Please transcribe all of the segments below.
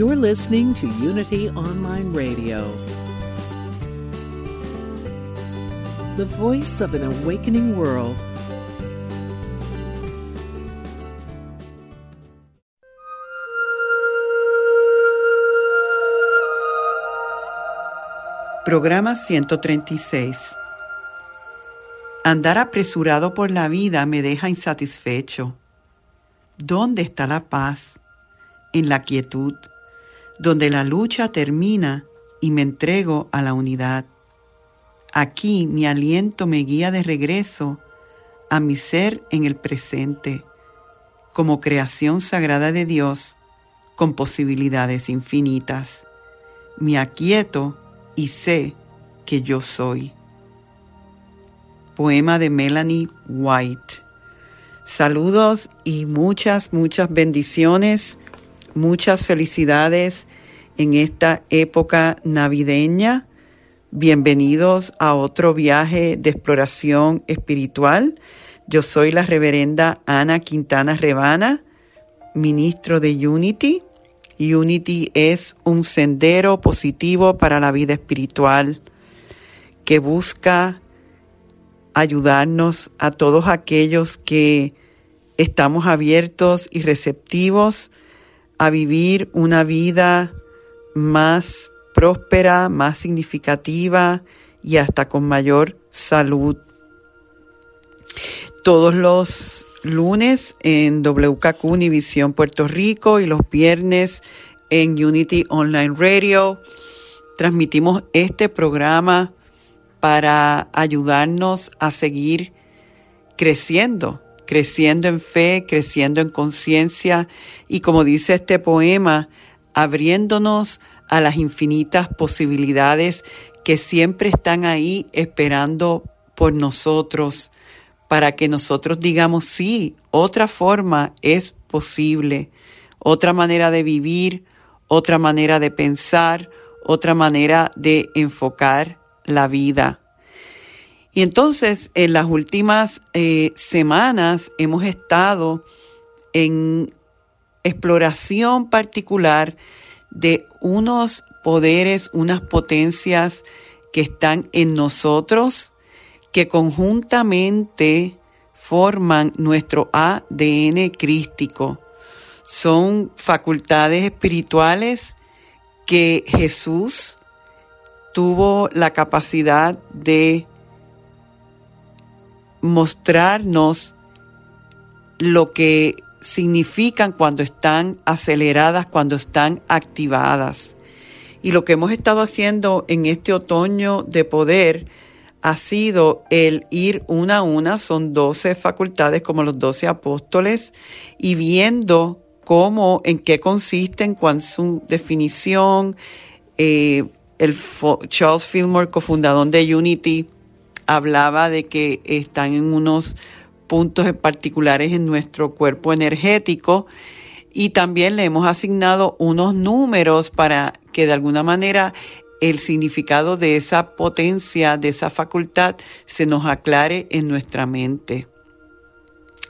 You're listening to Unity Online Radio, the voice of an awakening world. Programa 136. Andar apresurado por la vida me deja insatisfecho. ¿Dónde está la paz? En la quietud, donde la lucha termina y me entrego a la unidad. Aquí mi aliento me guía de regreso a mi ser en el presente, como creación sagrada de Dios, con posibilidades infinitas. Me aquieto y sé que yo soy. Poema de Melanie White. Saludos y muchas, muchas bendiciones, muchas felicidades en esta época navideña. Bienvenidos a otro viaje de exploración espiritual. Yo soy la reverenda Ana Quintana Rebana, ministro de Unity Unity es un sendero positivo para la vida espiritual que busca ayudarnos a todos aquellos que estamos abiertos y receptivos a vivir una vida más próspera, más significativa y hasta con mayor salud. Todos los lunes en WKQ Univisión Puerto Rico y los viernes en Unity Online Radio. Transmitimos este programa para ayudarnos a seguir creciendo, creciendo en fe, creciendo en conciencia y como dice este poema, abriéndonos a las infinitas posibilidades que siempre están ahí esperando por nosotros para que nosotros digamos, sí, otra forma es posible, otra manera de vivir, otra manera de pensar, otra manera de enfocar la vida. Y entonces, en las últimas eh, semanas hemos estado en exploración particular de unos poderes, unas potencias que están en nosotros, que conjuntamente forman nuestro ADN crístico. Son facultades espirituales que Jesús tuvo la capacidad de mostrarnos lo que significan cuando están aceleradas, cuando están activadas. Y lo que hemos estado haciendo en este otoño de poder ha sido el ir una a una, son 12 facultades como los 12 apóstoles, y viendo cómo, en qué consisten, cuál es su definición. Eh, el Charles Fillmore, cofundador de Unity, hablaba de que están en unos puntos particulares en nuestro cuerpo energético y también le hemos asignado unos números para que de alguna manera el significado de esa potencia, de esa facultad, se nos aclare en nuestra mente.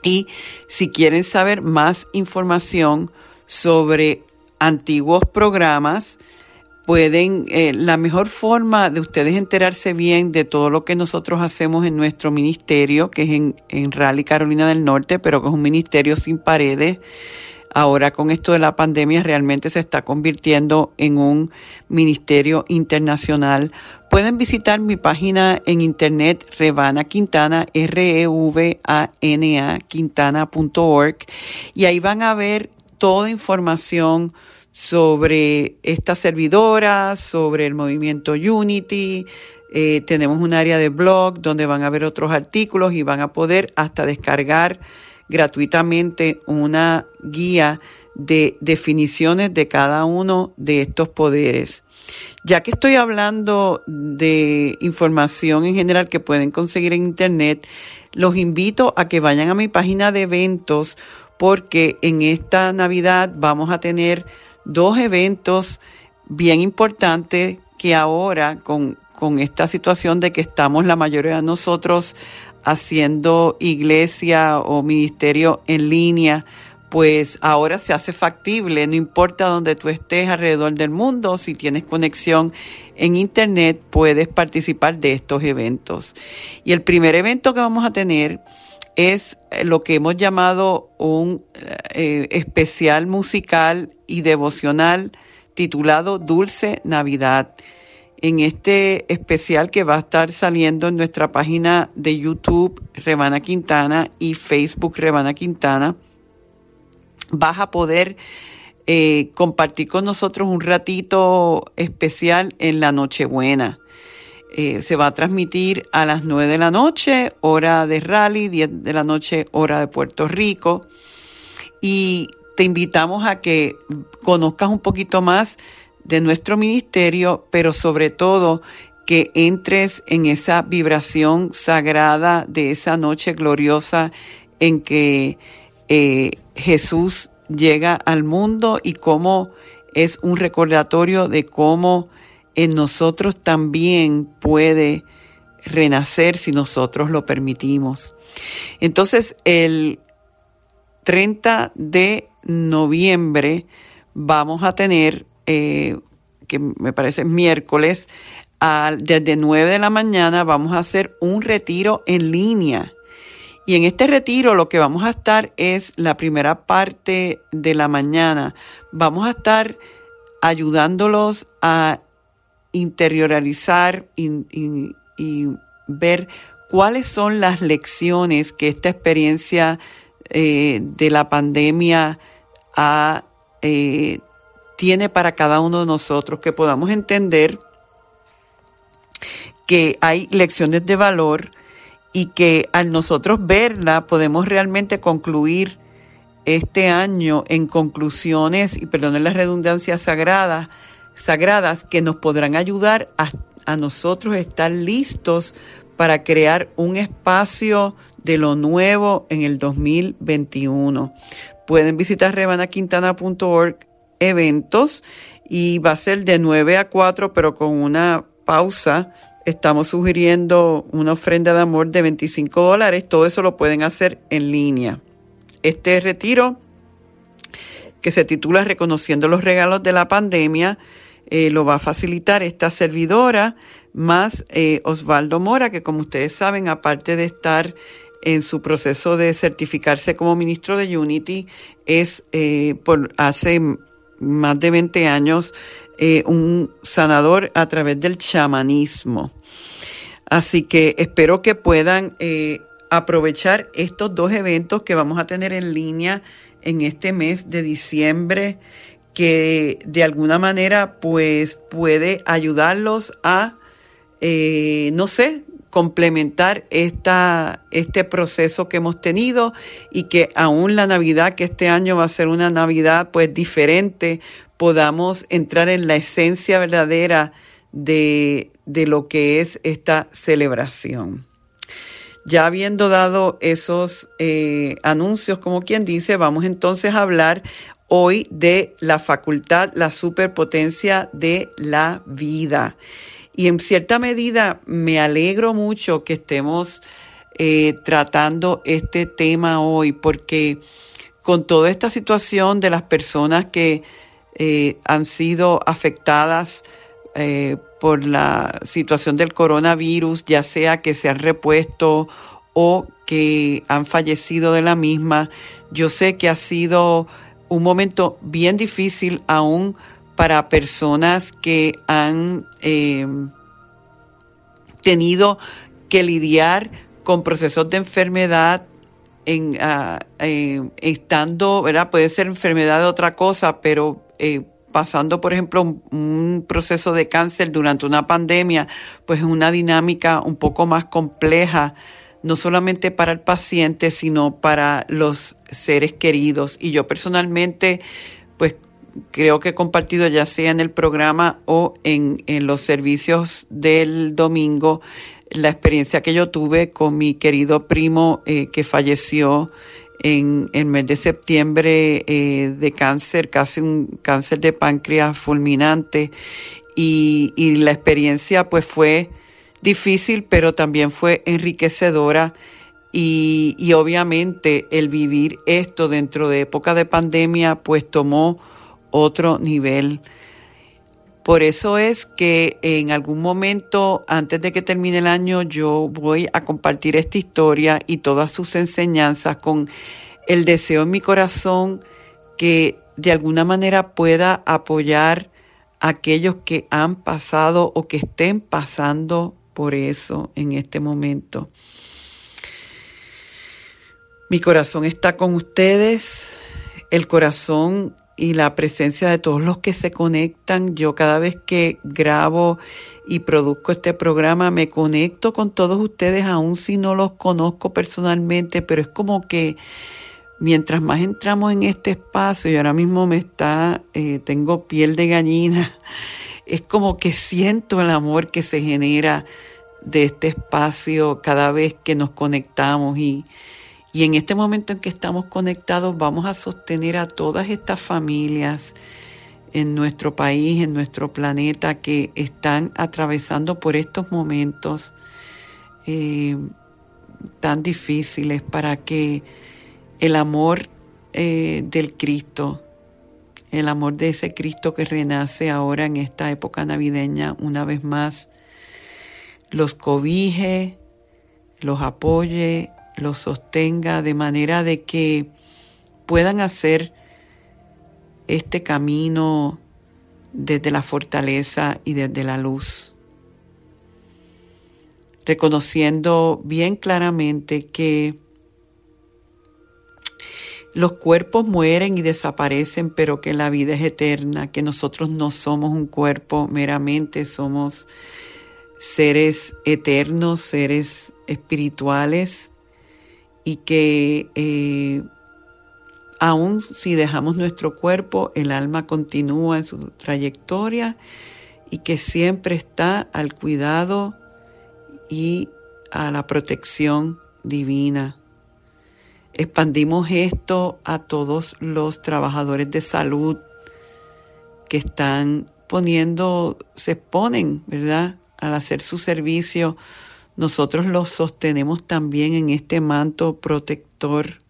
Y si quieren saber más información sobre antiguos programas, pueden, eh, la mejor forma de ustedes enterarse bien de todo lo que nosotros hacemos en nuestro ministerio, que es en, en Raleigh, Carolina del Norte, pero que es un ministerio sin paredes, ahora con esto de la pandemia realmente se está convirtiendo en un ministerio internacional. Pueden visitar mi página en internet Revana Quintana, R-E-V-A-N-A, quintana.org, y ahí van a ver toda información sobre esta servidora, sobre el movimiento Unity. Eh, tenemos un área de blog donde van a ver otros artículos y van a poder hasta descargar gratuitamente una guía de definiciones de cada uno de estos poderes. Ya que estoy hablando de información en general que pueden conseguir en Internet, los invito a que vayan a mi página de eventos porque en esta Navidad vamos a tener dos eventos bien importantes que ahora con, con esta situación de que estamos la mayoría de nosotros haciendo iglesia o ministerio en línea, pues ahora se hace factible, no importa donde tú estés alrededor del mundo, si tienes conexión en Internet, puedes participar de estos eventos. Y el primer evento que vamos a tener es eh, lo que hemos llamado un eh, especial musical y devocional titulado Dulce Navidad. En este especial que va a estar saliendo en nuestra página de YouTube Rebana Quintana y Facebook Rebana Quintana, vas a poder eh, compartir con nosotros un ratito especial en la Nochebuena. Eh, se va a transmitir a las 9 de la noche, hora de Rally, 10 de la noche, hora de Puerto Rico. Y te invitamos a que conozcas un poquito más de nuestro ministerio, pero sobre todo que entres en esa vibración sagrada de esa noche gloriosa en que eh, Jesús llega al mundo y cómo es un recordatorio de cómo en nosotros también puede renacer si nosotros lo permitimos. Entonces, el 30 de noviembre vamos a tener, eh, que me parece miércoles, desde 9 de la mañana vamos a hacer un retiro en línea y en este retiro lo que vamos a estar es la primera parte de la mañana. Vamos a estar ayudándolos a interiorizar y, ver cuáles son las lecciones que esta experiencia eh, de la pandemia eh, tiene para cada uno de nosotros, que podamos entender que hay lecciones de valor, y que al nosotros verla podemos realmente concluir este año en conclusiones, y perdonen las redundancias sagradas, sagradas que nos podrán ayudar a, a nosotros estar listos para crear un espacio de lo nuevo en el 2021. Pueden visitar rebanaquintana.org eventos y va a ser de 9 a 4, pero con una pausa Estamos sugiriendo una ofrenda de amor de 25 dólares. Todo eso lo pueden hacer en línea. Este retiro, que se titula Reconociendo los regalos de la pandemia, eh, lo va a facilitar esta servidora, más eh, Osvaldo Mora, que como ustedes saben, aparte de estar en su proceso de certificarse como ministro de Unity, es eh, por hace más de 20 años un sanador a través del chamanismo. Así que espero que puedan aprovechar estos dos eventos que vamos a tener en línea en este mes de diciembre, que de alguna manera pues puede ayudarlos a, eh, no sé, complementar esta, este proceso que hemos tenido y que aún la Navidad, que este año va a ser una Navidad pues diferente, podamos entrar en la esencia verdadera de, lo que es esta celebración. Ya habiendo dado esos eh, anuncios, como quien dice, vamos entonces a hablar hoy de la facultad, la superpotencia de la vida. Y en cierta medida me alegro mucho que estemos eh, tratando este tema hoy, porque con toda esta situación de las personas que eh, han sido afectadas eh, por la situación del coronavirus, ya sea que se han repuesto o que han fallecido de la misma. Yo sé que ha sido un momento bien difícil aún para personas que han eh, tenido que lidiar con procesos de enfermedad en, ah, estando, ¿verdad? Puede ser enfermedad de otra cosa, pero eh, pasando, por ejemplo, un, proceso de cáncer durante una pandemia, pues es una dinámica un poco más compleja no solamente para el paciente, sino para los seres queridos. Y yo personalmente, pues creo que he compartido ya sea en el programa o en, los servicios del domingo la experiencia que yo tuve con mi querido primo eh, que falleció en el mes de septiembre eh, de cáncer, casi un cáncer de páncreas fulminante. Y, y la experiencia pues fue difícil, pero también fue enriquecedora. Y, y, obviamente el vivir esto dentro de época de pandemia pues tomó otro nivel. Por eso es que en algún momento, antes de que termine el año, yo voy a compartir esta historia y todas sus enseñanzas con el deseo en mi corazón que de alguna manera pueda apoyar a aquellos que han pasado o que estén pasando por eso en este momento. Mi corazón está con ustedes, el corazón y la presencia de todos los que se conectan. Yo cada vez que grabo y produzco este programa me conecto con todos ustedes, aun si no los conozco personalmente, pero es como que mientras más entramos en este espacio y ahora mismo me está, eh, tengo piel de gallina, es como que siento el amor que se genera de este espacio cada vez que nos conectamos y, y en este momento en que estamos conectados vamos a sostener a todas estas familias en nuestro país, en nuestro planeta, que están atravesando por estos momentos eh, tan difíciles para que el amor eh, del Cristo, el amor de ese Cristo que renace ahora en esta época navideña, una vez más, los cobije, los apoye, los sostenga de manera de que puedan hacer este camino desde la fortaleza y desde la luz, reconociendo bien claramente que los cuerpos mueren y desaparecen, pero que la vida es eterna, que nosotros no somos un cuerpo meramente, somos seres eternos, seres espirituales y que eh, aun si dejamos nuestro cuerpo, el alma continúa en su trayectoria y que siempre está al cuidado y a la protección divina. Expandimos esto a todos los trabajadores de salud que están poniendo, se exponen, ¿verdad?, al hacer su servicio nosotros los sostenemos también en este manto protector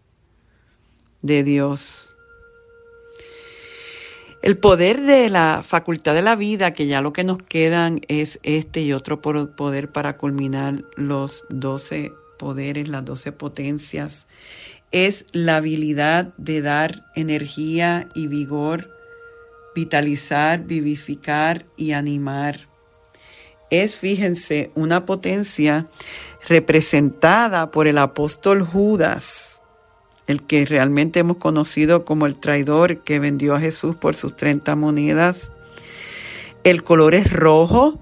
de Dios. El poder de la facultad de la vida, que ya lo que nos quedan es este y otro poder para culminar los doce poderes, las doce potencias, es la habilidad de dar energía y vigor, vitalizar, vivificar y animar es, fíjense, una potencia representada por el apóstol Judas, el que realmente hemos conocido como el traidor que vendió a Jesús por sus 30 monedas. El color es rojo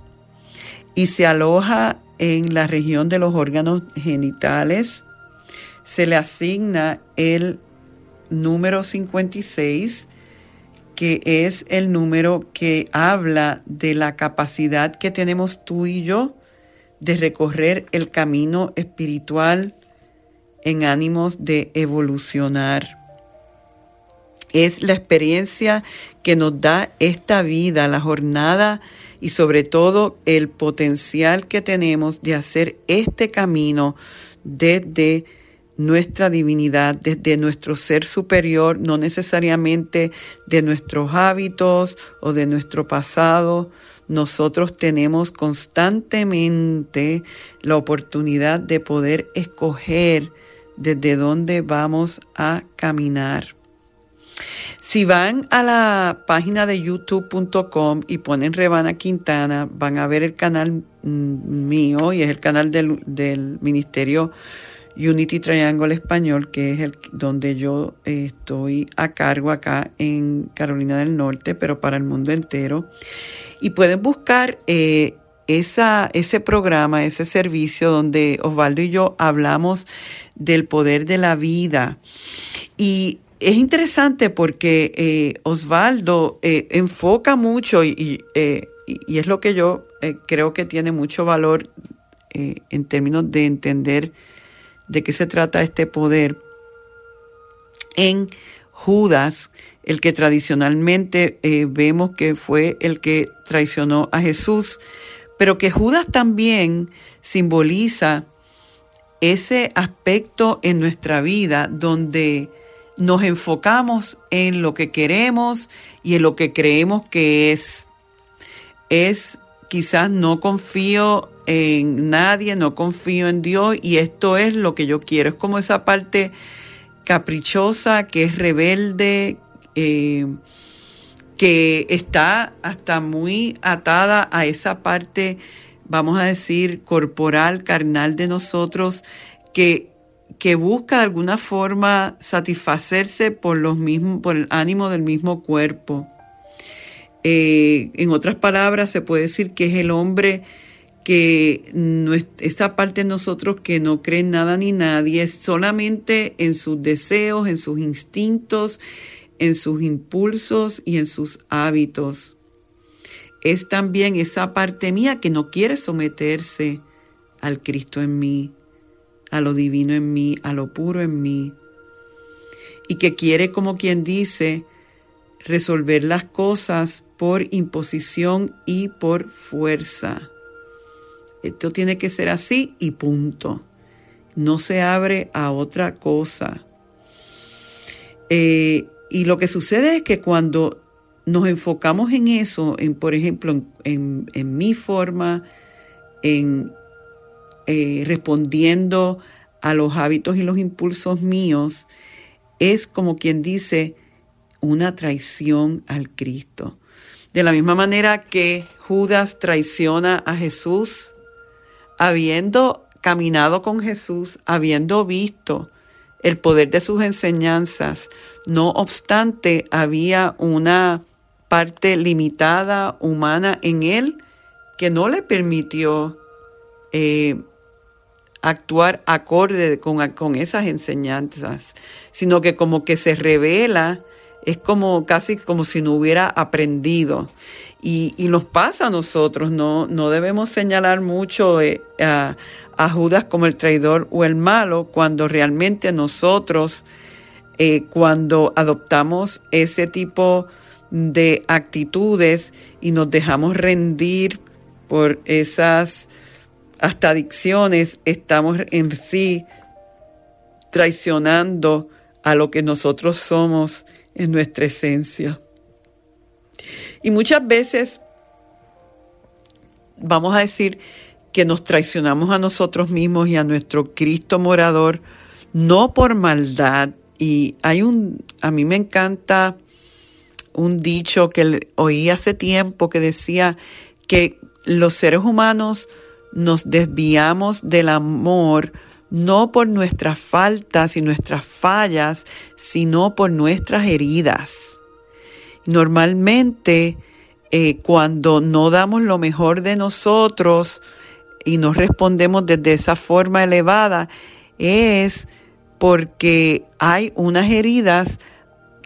y se aloja en la región de los órganos genitales. Se le asigna el número 56 que es el número que habla de la capacidad que tenemos tú y yo de recorrer el camino espiritual en ánimos de evolucionar. Es la experiencia que nos da esta vida, la jornada y sobre todo el potencial que tenemos de hacer este camino desde nuestra divinidad, desde nuestro ser superior, no necesariamente de nuestros hábitos o de nuestro pasado. Nosotros tenemos constantemente la oportunidad de poder escoger desde dónde vamos a caminar. Si van a la página de youtube.com y ponen Rebana Quintana, van a ver el canal mm, mío y es el canal del, del Ministerio Unity Triangle Español, que es el donde yo eh, estoy a cargo acá en Carolina del Norte, pero para el mundo entero. Y pueden buscar eh, ese programa, ese servicio donde Osvaldo y yo hablamos del poder de la vida. Y es interesante porque eh, Osvaldo enfoca mucho y, es lo que yo creo que tiene mucho valor en términos de entender de qué se trata este poder en Judas, el que tradicionalmente eh, vemos que fue el que traicionó a Jesús, pero que Judas también simboliza ese aspecto en nuestra vida donde nos enfocamos en lo que queremos y en lo que creemos que es. Es quizás no confío en nadie, no confío en Dios y esto es lo que yo quiero. Es como esa parte caprichosa, que es rebelde, eh, que está hasta muy atada a esa parte, vamos a decir, corporal, carnal de nosotros, que, que busca de alguna forma satisfacerse por, los mismos, por el ánimo del mismo cuerpo. Eh, en otras palabras, se puede decir que es el hombre que esa parte de nosotros que no cree en nada ni nadie, es solamente en sus deseos, en sus instintos, en sus impulsos y en sus hábitos. Es también esa parte mía que no quiere someterse al Cristo en mí, a lo divino en mí, a lo puro en mí, y que quiere, como quien dice, resolver las cosas por imposición y por fuerza. Esto tiene que ser así y punto. No se abre a otra cosa. Eh, y lo que sucede es que cuando nos enfocamos en eso, en por ejemplo, en, mi forma, en eh, respondiendo a los hábitos y los impulsos míos, es como quien dice una traición al Cristo. De la misma manera que Judas traiciona a Jesús, habiendo caminado con Jesús, habiendo visto el poder de sus enseñanzas, no obstante había una parte limitada humana en él que no le permitió eh, actuar acorde con, con esas enseñanzas, sino que como que se revela es como casi como si no hubiera aprendido. Y, nos pasa a nosotros, no, no debemos señalar mucho eh, a, Judas como el traidor o el malo, cuando realmente nosotros, eh, cuando adoptamos ese tipo de actitudes y nos dejamos rendir por esas hasta adicciones, estamos en sí traicionando a lo que nosotros somos en nuestra esencia. Y muchas veces vamos a decir que nos traicionamos a nosotros mismos y a nuestro Cristo morador, no por maldad. Y hay un, a mí me encanta un dicho que oí hace tiempo que decía que los seres humanos nos desviamos del amor no por nuestras faltas y nuestras fallas, sino por nuestras heridas. Normalmente, eh, cuando no damos lo mejor de nosotros y no respondemos desde esa forma elevada, es porque hay unas heridas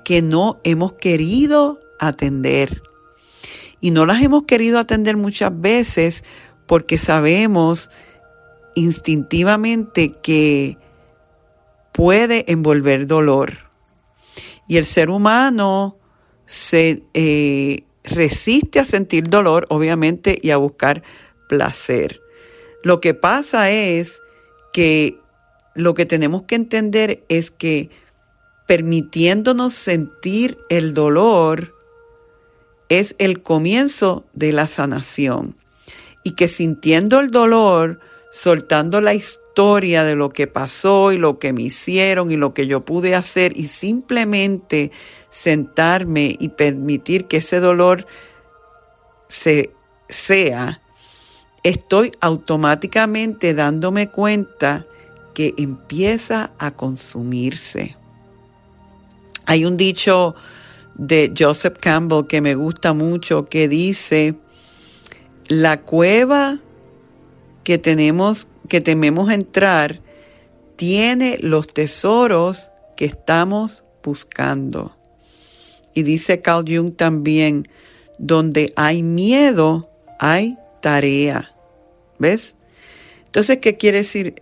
que no hemos querido atender. Y no las hemos querido atender muchas veces porque sabemos instintivamente que puede envolver dolor. Y el ser humano se eh, resiste a sentir dolor, obviamente, y a buscar placer. Lo que pasa es que lo que tenemos que entender es que permitiéndonos sentir el dolor es el comienzo de la sanación. Y que sintiendo el dolor, soltando la historia de lo que pasó y lo que me hicieron y lo que yo pude hacer y simplemente sentarme y permitir que ese dolor se sea, estoy automáticamente dándome cuenta que empieza a consumirse. Hay un dicho de Joseph Campbell que me gusta mucho que dice, la cueva que tenemos, que tememos entrar, tiene los tesoros que estamos buscando. Y dice Carl Jung también, donde hay miedo, hay tarea. ¿Ves? Entonces, ¿qué quiere decir?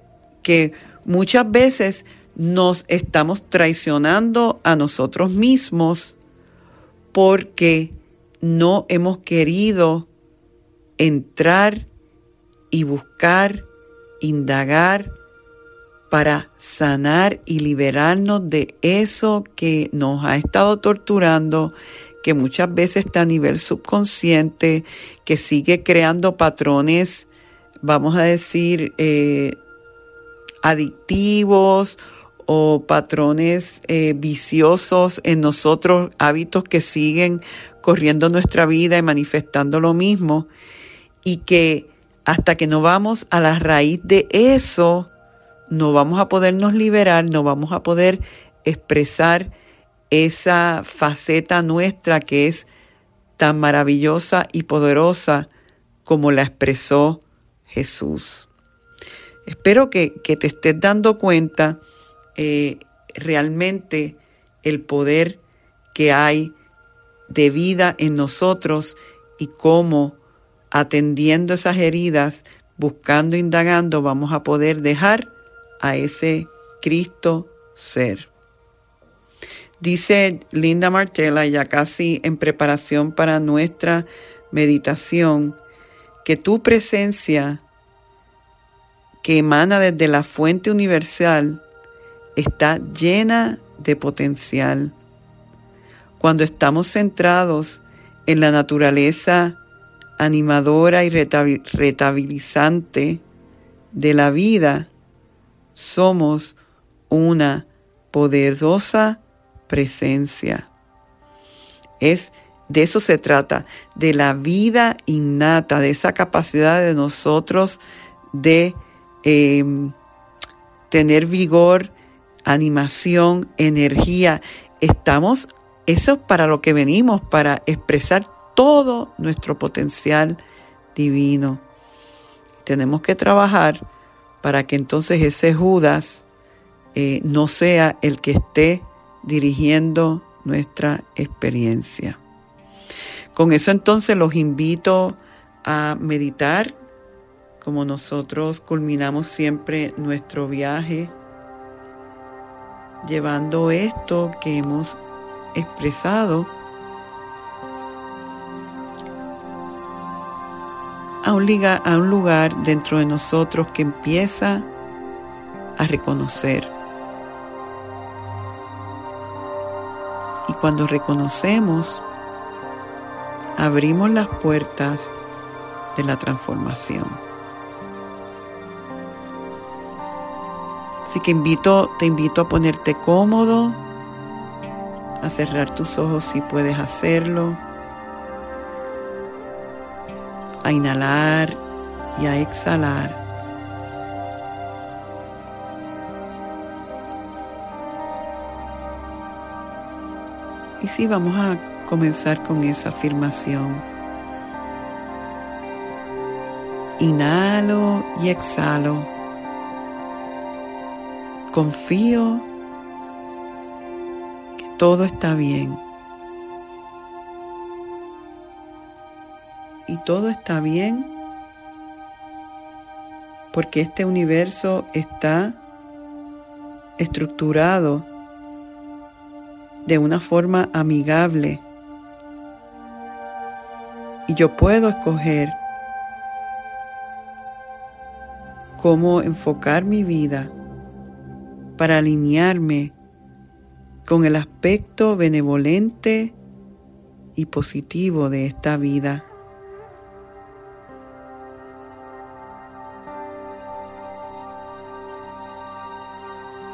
Que muchas veces nos estamos traicionando a nosotros mismos porque no hemos querido entrar y buscar, indagar para sanar y liberarnos de eso que nos ha estado torturando, que muchas veces está a nivel subconsciente, que sigue creando patrones, vamos a decir, eh, adictivos o patrones eh, viciosos en nosotros, hábitos que siguen corriendo nuestra vida y manifestando lo mismo, y que hasta que no vamos a la raíz de eso, no vamos a podernos liberar, no vamos a poder expresar esa faceta nuestra que es tan maravillosa y poderosa como la expresó Jesús. Espero que, te estés dando cuenta eh, realmente el poder que hay de vida en nosotros y cómo atendiendo esas heridas, buscando, indagando, vamos a poder dejar a ese Cristo ser. Dice Linda Martella, ya casi en preparación para nuestra meditación, que tu presencia que emana desde la fuente universal está llena de potencial. Cuando estamos centrados en la naturaleza animadora y retabilizante de la vida, somos una poderosa presencia. Es de eso se trata, de la vida innata, de esa capacidad de nosotros de em, tener vigor, animación, energía. Estamos, eso es para lo que venimos, para expresar todo nuestro potencial divino. Tenemos que trabajar para que entonces ese Judas eh, no sea el que esté dirigiendo nuestra experiencia. Con eso entonces los invito a meditar, como nosotros culminamos siempre nuestro viaje, llevando esto que hemos expresado a un, a un lugar dentro de nosotros que empieza a reconocer. Y cuando reconocemos, abrimos las puertas de la transformación. Así que invito, te invito a ponerte cómodo, a cerrar tus ojos si puedes hacerlo a inhalar y a exhalar. Y sí, vamos a comenzar con esa afirmación. Inhalo y exhalo. Confío que todo está bien. Y todo está bien porque este universo está estructurado de una forma amigable y yo puedo escoger cómo enfocar mi vida para alinearme con el aspecto benevolente y positivo de esta vida.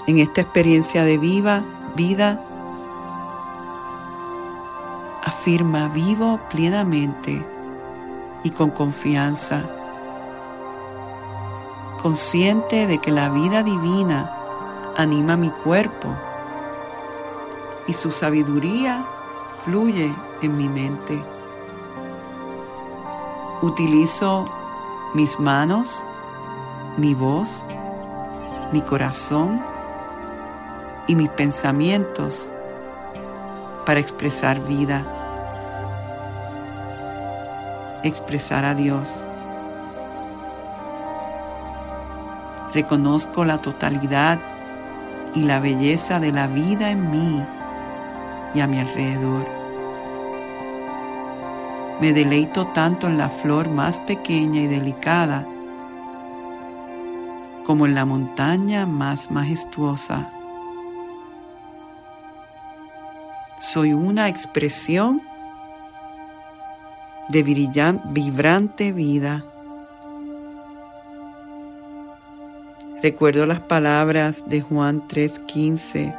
En esta experiencia de viva vida, afirma vivo plenamente y con confianza, consciente de que la vida divina anima mi cuerpo y su sabiduría fluye en mi mente. Utilizo mis manos, mi voz, mi corazón y mis pensamientos para expresar vida, expresar a Dios. Reconozco la totalidad y la belleza de la vida en mí y a mi alrededor. Me deleito tanto en la flor más pequeña y delicada como en la montaña más majestuosa. Soy una expresión de vibrante vida. Recuerdo las palabras de Juan 3:15,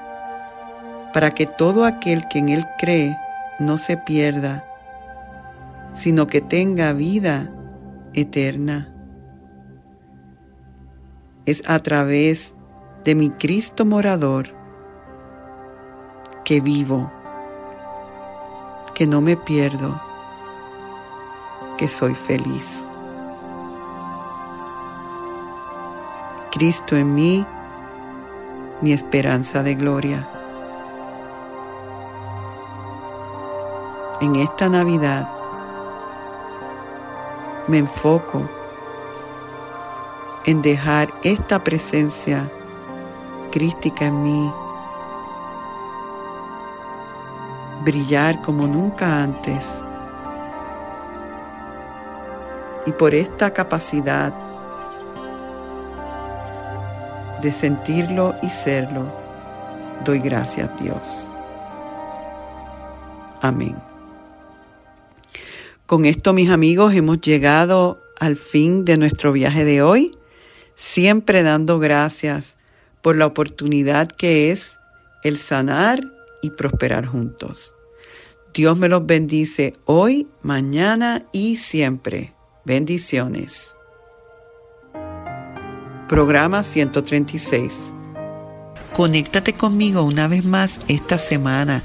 para que todo aquel que en Él cree no se pierda, sino que tenga vida eterna. Es a través de mi Cristo morador que vivo, que no me pierdo, que soy feliz. Cristo en mí, mi esperanza de gloria. En esta Navidad me enfoco en dejar esta presencia crística en mí brillar como nunca antes. Y por esta capacidad de sentirlo y serlo, doy gracias a Dios. Amén. Con esto, mis amigos, hemos llegado al fin de nuestro viaje de hoy siempre dando gracias por la oportunidad que es el sanar y prosperar juntos. Dios me los bendice hoy, mañana y siempre. Bendiciones. Programa 136. Conéctate conmigo una vez más esta semana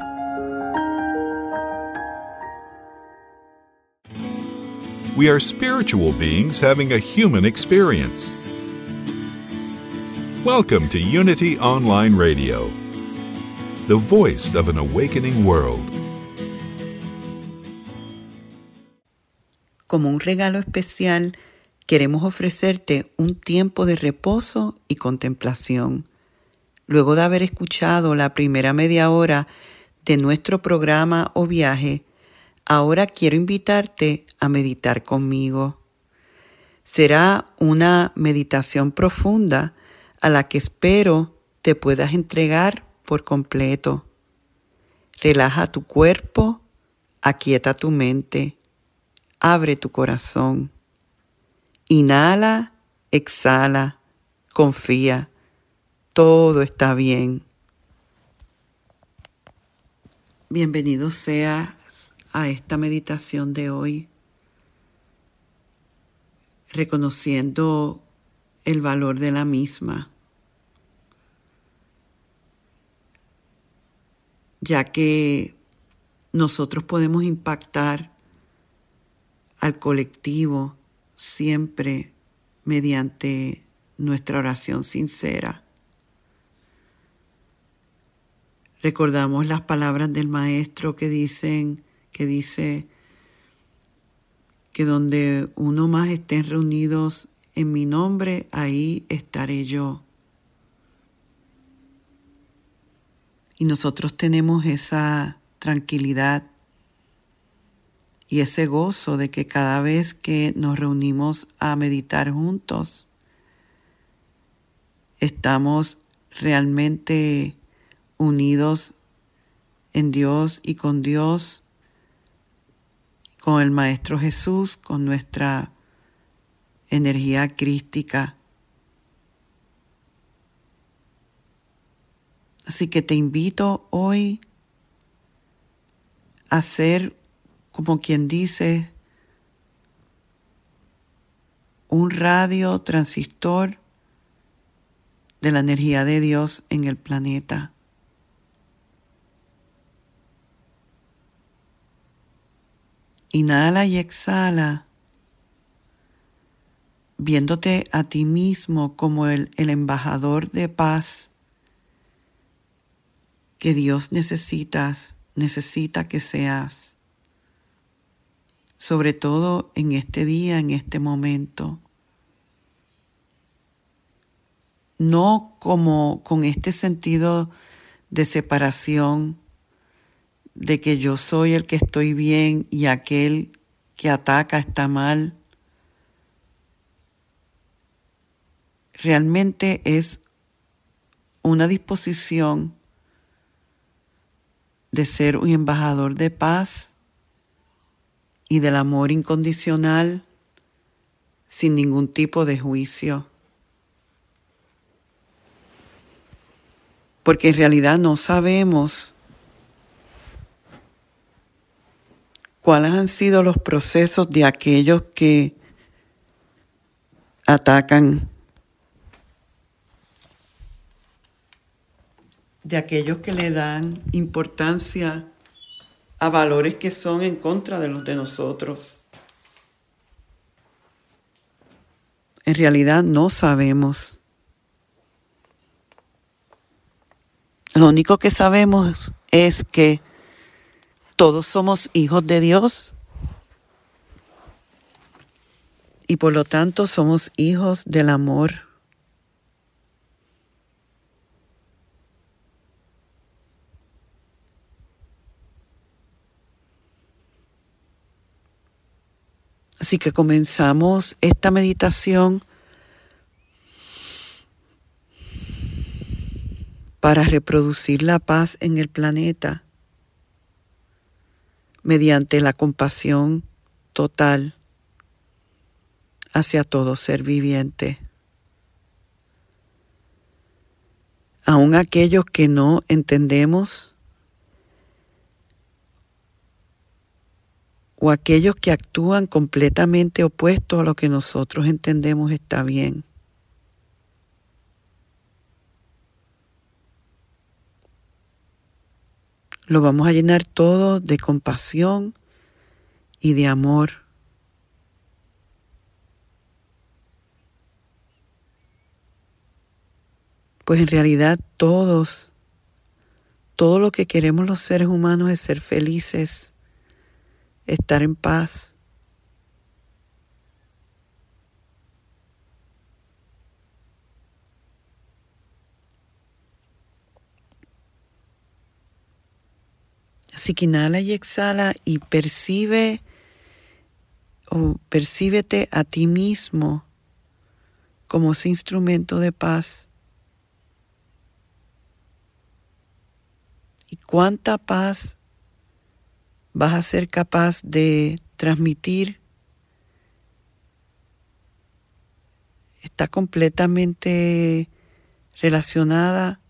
We are spiritual beings having a human experience. Welcome to Unity Online Radio, the voice of an awakening world. Como un regalo especial, queremos ofrecerte un tiempo de reposo y contemplación. Luego de haber escuchado la primera media hora de nuestro programa o viaje, Ahora quiero invitarte a meditar conmigo. Será una meditación profunda a la que espero te puedas entregar por completo. Relaja tu cuerpo, aquieta tu mente, abre tu corazón. Inhala, exhala, confía, todo está bien. Bienvenido sea a esta meditación de hoy, reconociendo el valor de la misma, ya que nosotros podemos impactar al colectivo siempre mediante nuestra oración sincera. Recordamos las palabras del Maestro que dicen, que dice que donde uno más estén reunidos en mi nombre, ahí estaré yo. Y nosotros tenemos esa tranquilidad y ese gozo de que cada vez que nos reunimos a meditar juntos, estamos realmente unidos en Dios y con Dios, con el Maestro Jesús, con nuestra energía crística. Así que te invito hoy a ser, como quien dice, un radio transistor de la energía de Dios en el planeta. Inhala y exhala, viéndote a ti mismo como el, el embajador de paz que Dios necesitas, necesita que seas, sobre todo en este día, en este momento. No como con este sentido de separación, de que yo soy el que estoy bien y aquel que ataca está mal. Realmente es una disposición de ser un embajador de paz y del amor incondicional sin ningún tipo de juicio. Porque en realidad no sabemos cuáles han sido los procesos de aquellos que atacan de aquellos que le dan importancia a valores que son en contra de los de nosotros. En realidad no sabemos. Lo único que sabemos es que todos somos hijos de Dios y por lo tanto somos hijos del amor. Así que comenzamos esta meditación para reproducir la paz en el planeta mediante la compasión total hacia todo ser viviente. Aun aquellos que no entendemos o aquellos que actúan completamente opuestos a lo que nosotros entendemos está bien. Lo vamos a llenar todo de compasión y de amor. Pues en realidad todos, todo lo que queremos los seres humanos es ser felices estar en paz. Así inhala y exhala y percibe o percíbete a ti mismo como ese instrumento de paz. Y cuánta paz vas a ser capaz de transmitir está completamente relacionada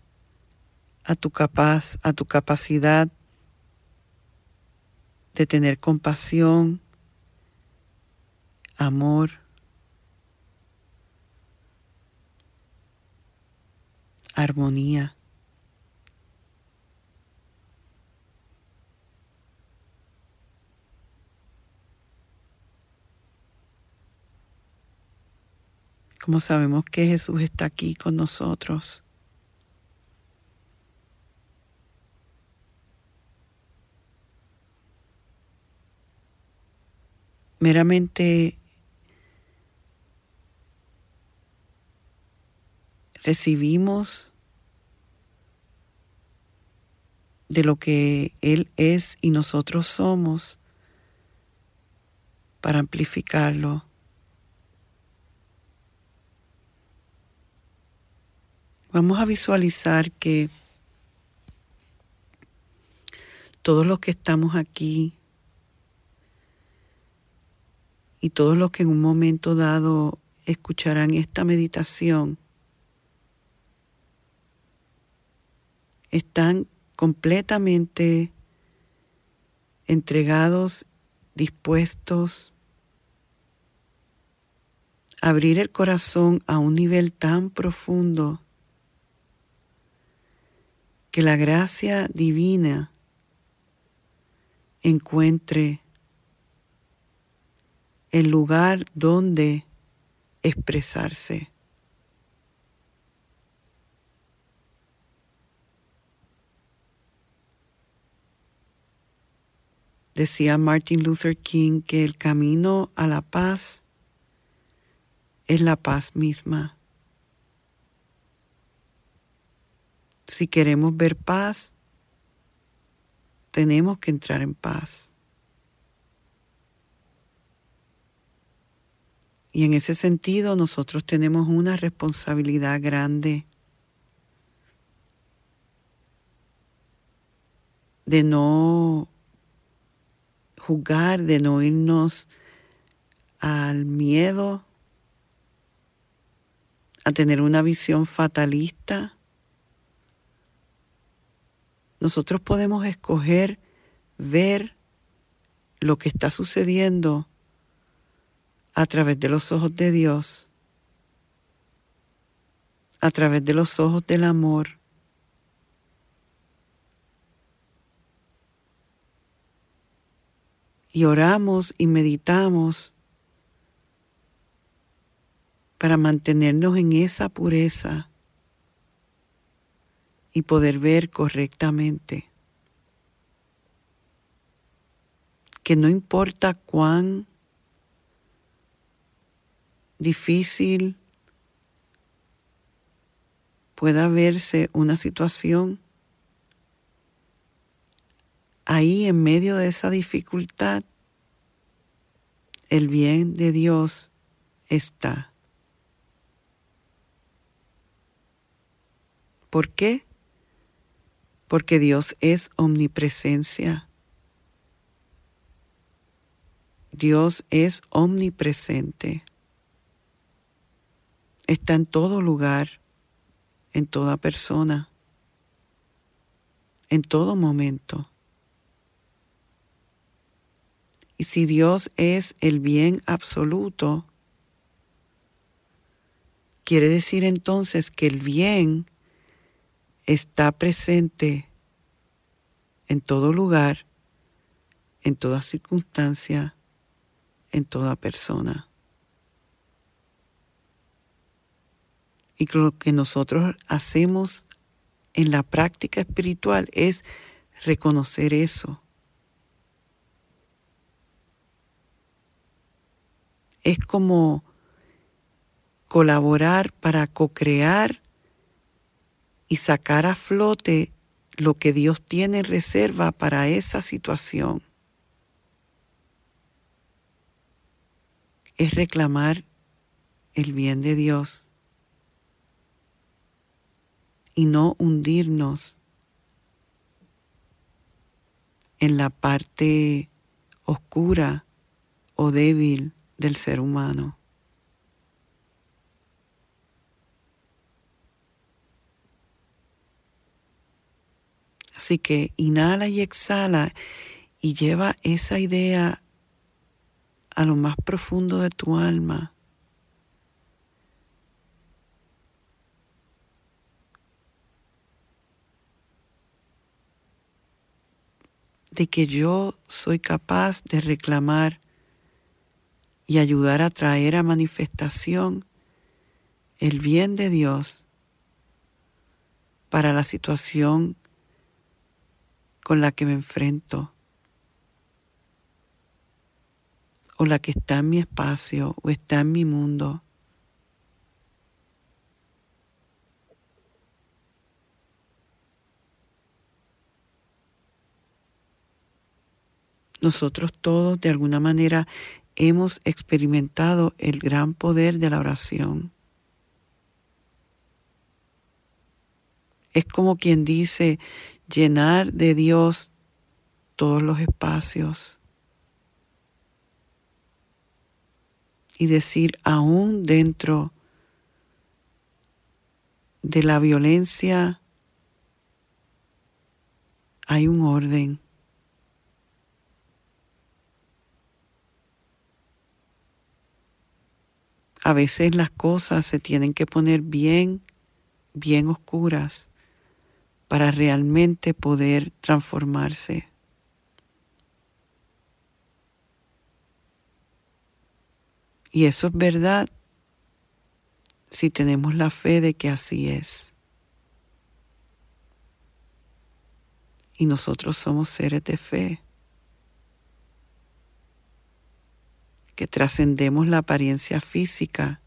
a tu capaz, a tu capacidad de tener compasión, amor, armonía. Como sabemos que Jesús está aquí con nosotros, Meramente recibimos de lo que Él es y nosotros somos para amplificarlo. Vamos a visualizar que todos los que estamos aquí y todos los que en un momento dado escucharán esta meditación están completamente entregados, dispuestos a abrir el corazón a un nivel tan profundo que la gracia divina encuentre el lugar donde expresarse. Decía Martin Luther King que el camino a la paz es la paz misma. Si queremos ver paz, tenemos que entrar en paz. Y en ese sentido nosotros tenemos una responsabilidad grande de no juzgar, de no irnos al miedo, a tener una visión fatalista. Nosotros podemos escoger ver lo que está sucediendo a través de los ojos de Dios, a través de los ojos del amor. Y oramos y meditamos para mantenernos en esa pureza y poder ver correctamente. Que no importa cuán difícil pueda verse una situación, ahí en medio de esa dificultad, el bien de Dios está. ¿Por qué? porque Dios es omnipresencia. Dios es omnipresente. Está en todo lugar, en toda persona, en todo momento. Y si Dios es el bien absoluto, quiere decir entonces que el bien está presente en todo lugar, en toda circunstancia, en toda persona. Y lo que nosotros hacemos en la práctica espiritual es reconocer eso. Es como colaborar para co-crear y sacar a flote lo que Dios tiene en reserva para esa situación. Es reclamar el bien de Dios y no hundirnos en la parte oscura o débil del ser humano. Así que inhala y exhala y lleva esa idea a lo más profundo de tu alma. De que yo soy capaz de reclamar y ayudar a traer a manifestación el bien de Dios para la situación con la que me enfrento o la que está en mi espacio o está en mi mundo. Nosotros todos de alguna manera hemos experimentado el gran poder de la oración. Es como quien dice, llenar de Dios todos los espacios. Y decir, aún dentro de la violencia hay un orden. A veces las cosas se tienen que poner bien, bien oscuras para realmente poder transformarse. Y eso es verdad si tenemos la fe de que así es. Y nosotros somos seres de fe. Que trascendemos la apariencia física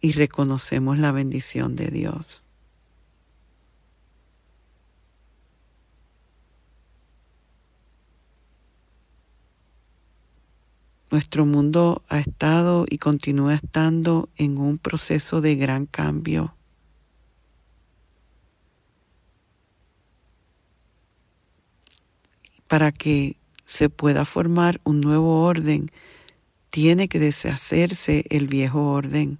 y reconocemos la bendición de Dios. Nuestro mundo ha estado y continúa estando en un proceso de gran cambio. Para que se pueda formar un nuevo orden, tiene que deshacerse el viejo orden.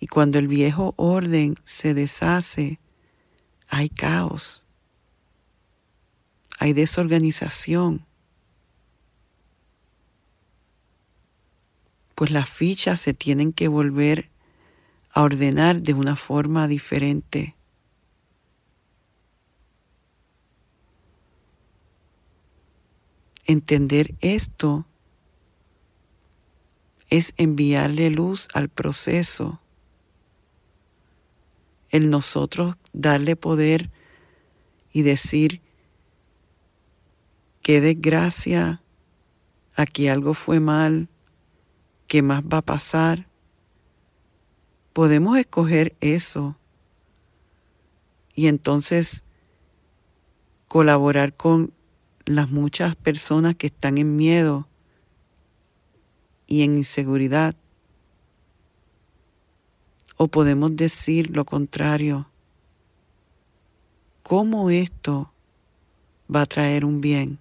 Y cuando el viejo orden se deshace, hay caos, hay desorganización. Pues las fichas se tienen que volver a ordenar de una forma diferente. Entender esto es enviarle luz al proceso, el nosotros darle poder y decir, qué desgracia, aquí algo fue mal, qué más va a pasar. Podemos escoger eso y entonces colaborar con las muchas personas que están en miedo y en inseguridad. O podemos decir lo contrario. ¿Cómo esto va a traer un bien?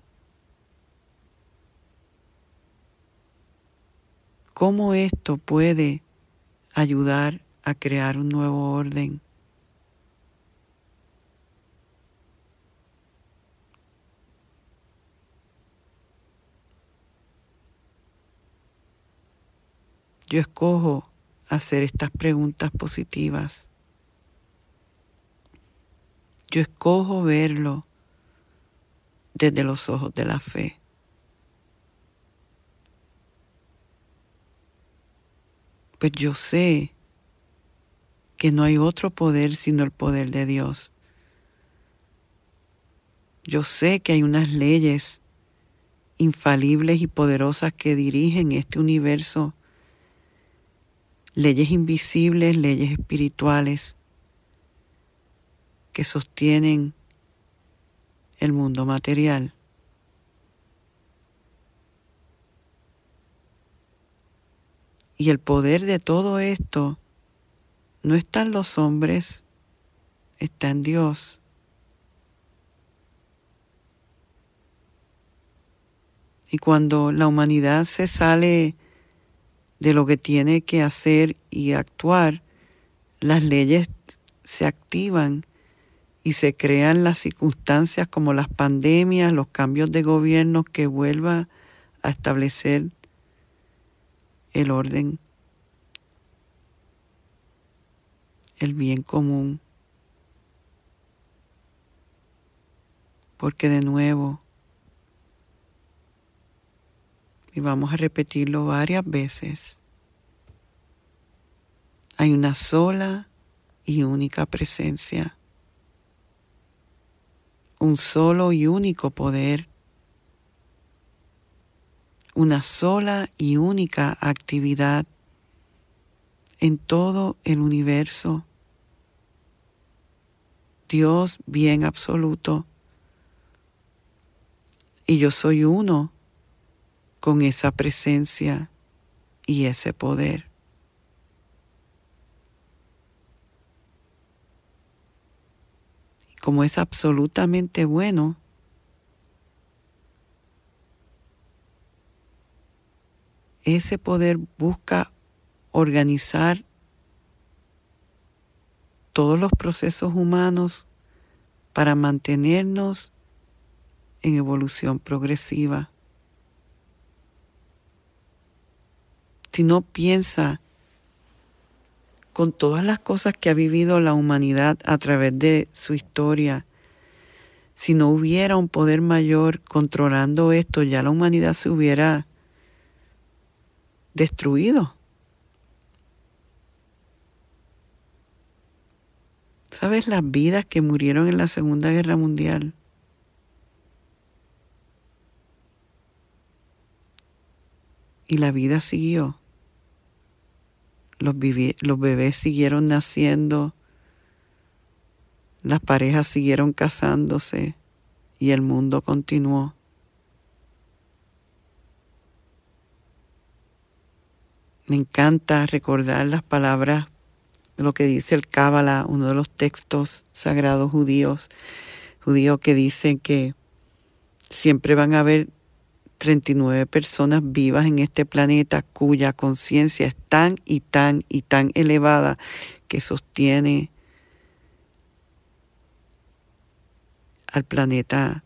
¿Cómo esto puede ayudar a crear un nuevo orden? Yo escojo hacer estas preguntas positivas. Yo escojo verlo desde los ojos de la fe. Pues yo sé que no hay otro poder sino el poder de Dios. Yo sé que hay unas leyes infalibles y poderosas que dirigen este universo leyes invisibles, leyes espirituales que sostienen el mundo material. Y el poder de todo esto no está en los hombres, está en Dios. Y cuando la humanidad se sale de lo que tiene que hacer y actuar, las leyes se activan y se crean las circunstancias como las pandemias, los cambios de gobierno que vuelva a establecer el orden, el bien común. Porque de nuevo, y vamos a repetirlo varias veces. Hay una sola y única presencia, un solo y único poder, una sola y única actividad en todo el universo. Dios bien absoluto. Y yo soy uno con esa presencia y ese poder. Y como es absolutamente bueno, ese poder busca organizar todos los procesos humanos para mantenernos en evolución progresiva. Si no piensa con todas las cosas que ha vivido la humanidad a través de su historia, si no hubiera un poder mayor controlando esto, ya la humanidad se hubiera destruido. ¿Sabes las vidas que murieron en la Segunda Guerra Mundial? Y la vida siguió. Los, bebés siguieron naciendo, las parejas siguieron casándose y el mundo continuó. Me encanta recordar las palabras lo que dice el Cábala, uno de los textos sagrados judíos, judíos que dicen que siempre van a haber 39 personas vivas en este planeta cuya conciencia es tan y tan y tan elevada que sostiene al planeta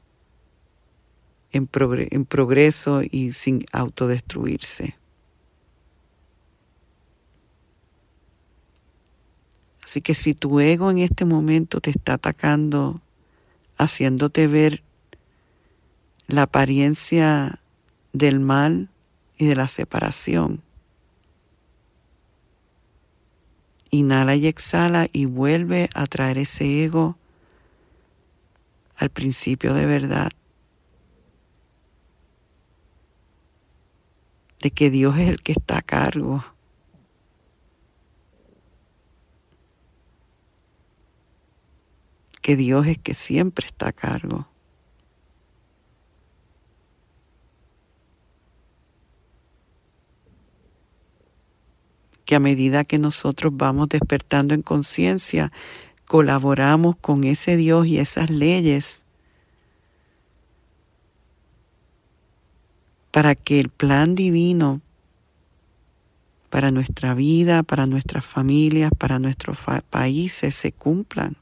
en, progreso y sin autodestruirse. Así que si tu ego en este momento te está atacando, haciéndote ver la apariencia del mal y de la separación, inhala y exhala y vuelve a traer ese ego al principio de verdad. De que Dios es el que está a cargo que Dios es que siempre está a cargo. Que a medida que nosotros vamos despertando en conciencia, colaboramos con ese Dios y esas leyes para que el plan divino para nuestra vida, para nuestras familias, para nuestros países se cumplan.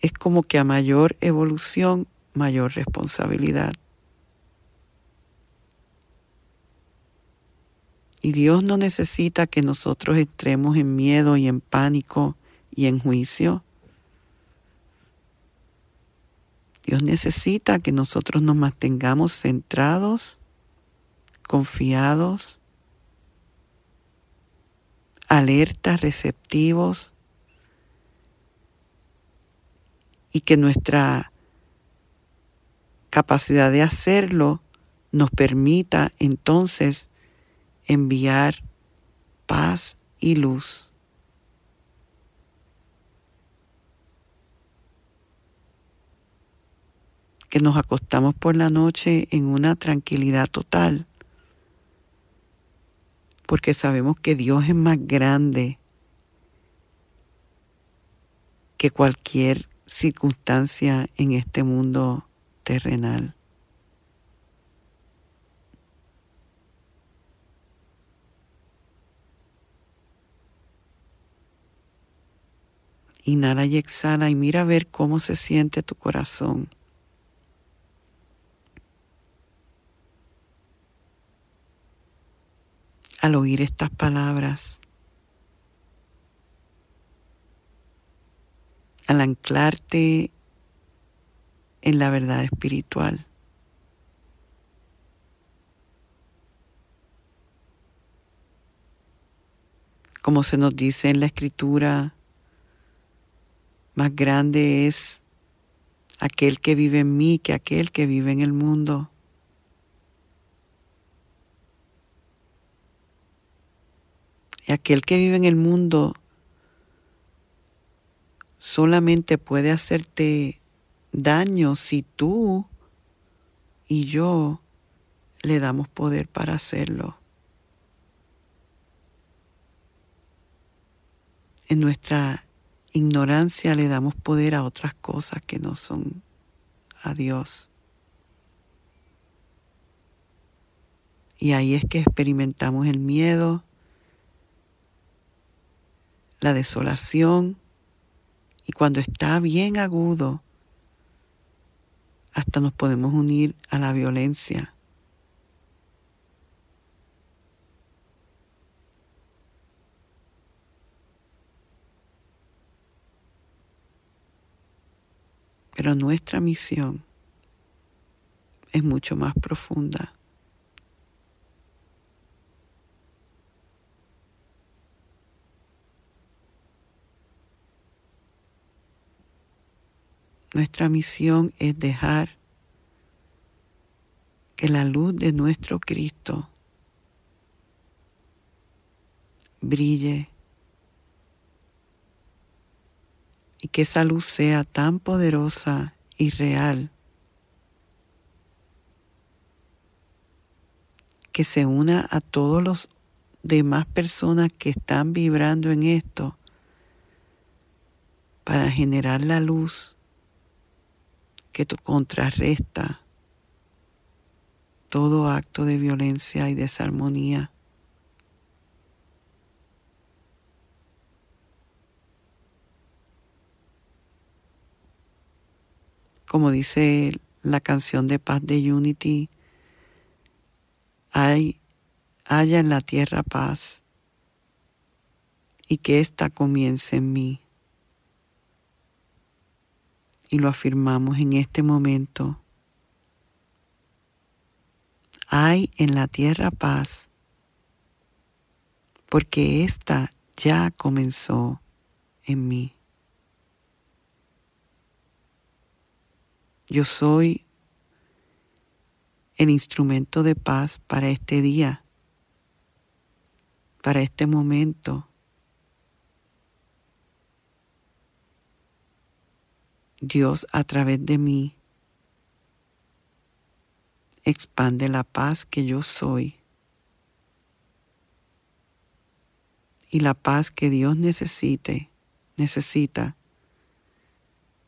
es como que a mayor evolución, mayor responsabilidad. Y Dios no necesita que nosotros entremos en miedo y en pánico y en juicio. Dios necesita que nosotros nos mantengamos centrados, confiados, alertas, receptivos y que nuestra capacidad de hacerlo nos permita entonces enviar paz y luz. Que nos acostamos por la noche en una tranquilidad total, porque sabemos que Dios es más grande que cualquier circunstancia en este mundo terrenal. Inhala y exhala y mira a ver cómo se siente tu corazón. Al oír estas palabras, al anclarte en la verdad espiritual. como se nos dice en la escritura, más grande es aquel que vive en mí que aquel que vive en el mundo. Y aquel que vive en el mundo solamente puede hacerte daño si tú y yo le damos poder para hacerlo. En nuestra ignorancia le damos poder a otras cosas que no son a Dios. Y ahí es que experimentamos el miedo, la desolación, y cuando está bien agudo, hasta nos podemos unir a la violencia. Pero nuestra misión es mucho más profunda. Nuestra misión es dejar que la luz de nuestro Cristo brille y que esa luz sea tan poderosa y real que se una a todos los demás personas que están vibrando en esto para generar la luz que contrarresta todo acto de violencia y desarmonía. Como dice la canción de paz de Unity, hay, haya en la tierra paz y que ésta comience en mí y lo afirmamos en este momento. Hay en la tierra paz porque ésta ya comenzó en mí. Yo soy el instrumento de paz para este día, para este momento Dios a través de mí expande la paz que yo soy y la paz que Dios necesite, necesita,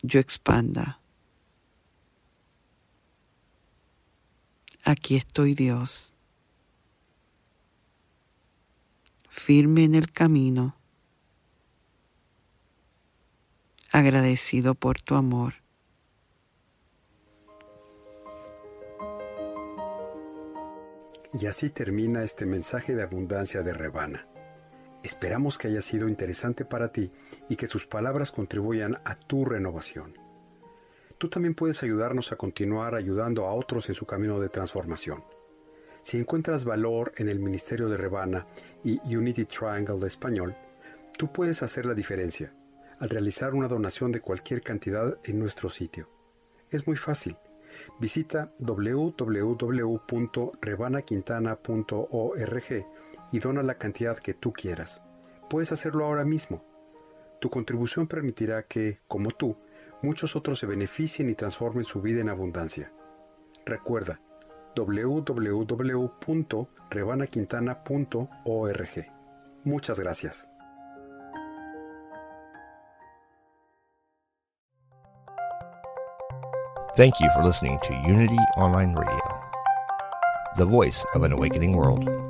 yo expanda. Aquí estoy Dios, firme en el camino agradecido por tu amor. Y así termina este mensaje de abundancia de Rebana. Esperamos que haya sido interesante para ti y que sus palabras contribuyan a tu renovación. Tú también puedes ayudarnos a continuar ayudando a otros en su camino de transformación. Si encuentras valor en el Ministerio de Rebana y Unity Triangle de Español, tú puedes hacer la diferencia al realizar una donación de cualquier cantidad en nuestro sitio. Es muy fácil. Visita www.rebanaquintana.org y dona la cantidad que tú quieras. Puedes hacerlo ahora mismo. Tu contribución permitirá que, como tú, muchos otros se beneficien y transformen su vida en abundancia. Recuerda www.rebanaquintana.org. Muchas gracias. Thank you for listening to Unity Online Radio, the voice of an awakening world.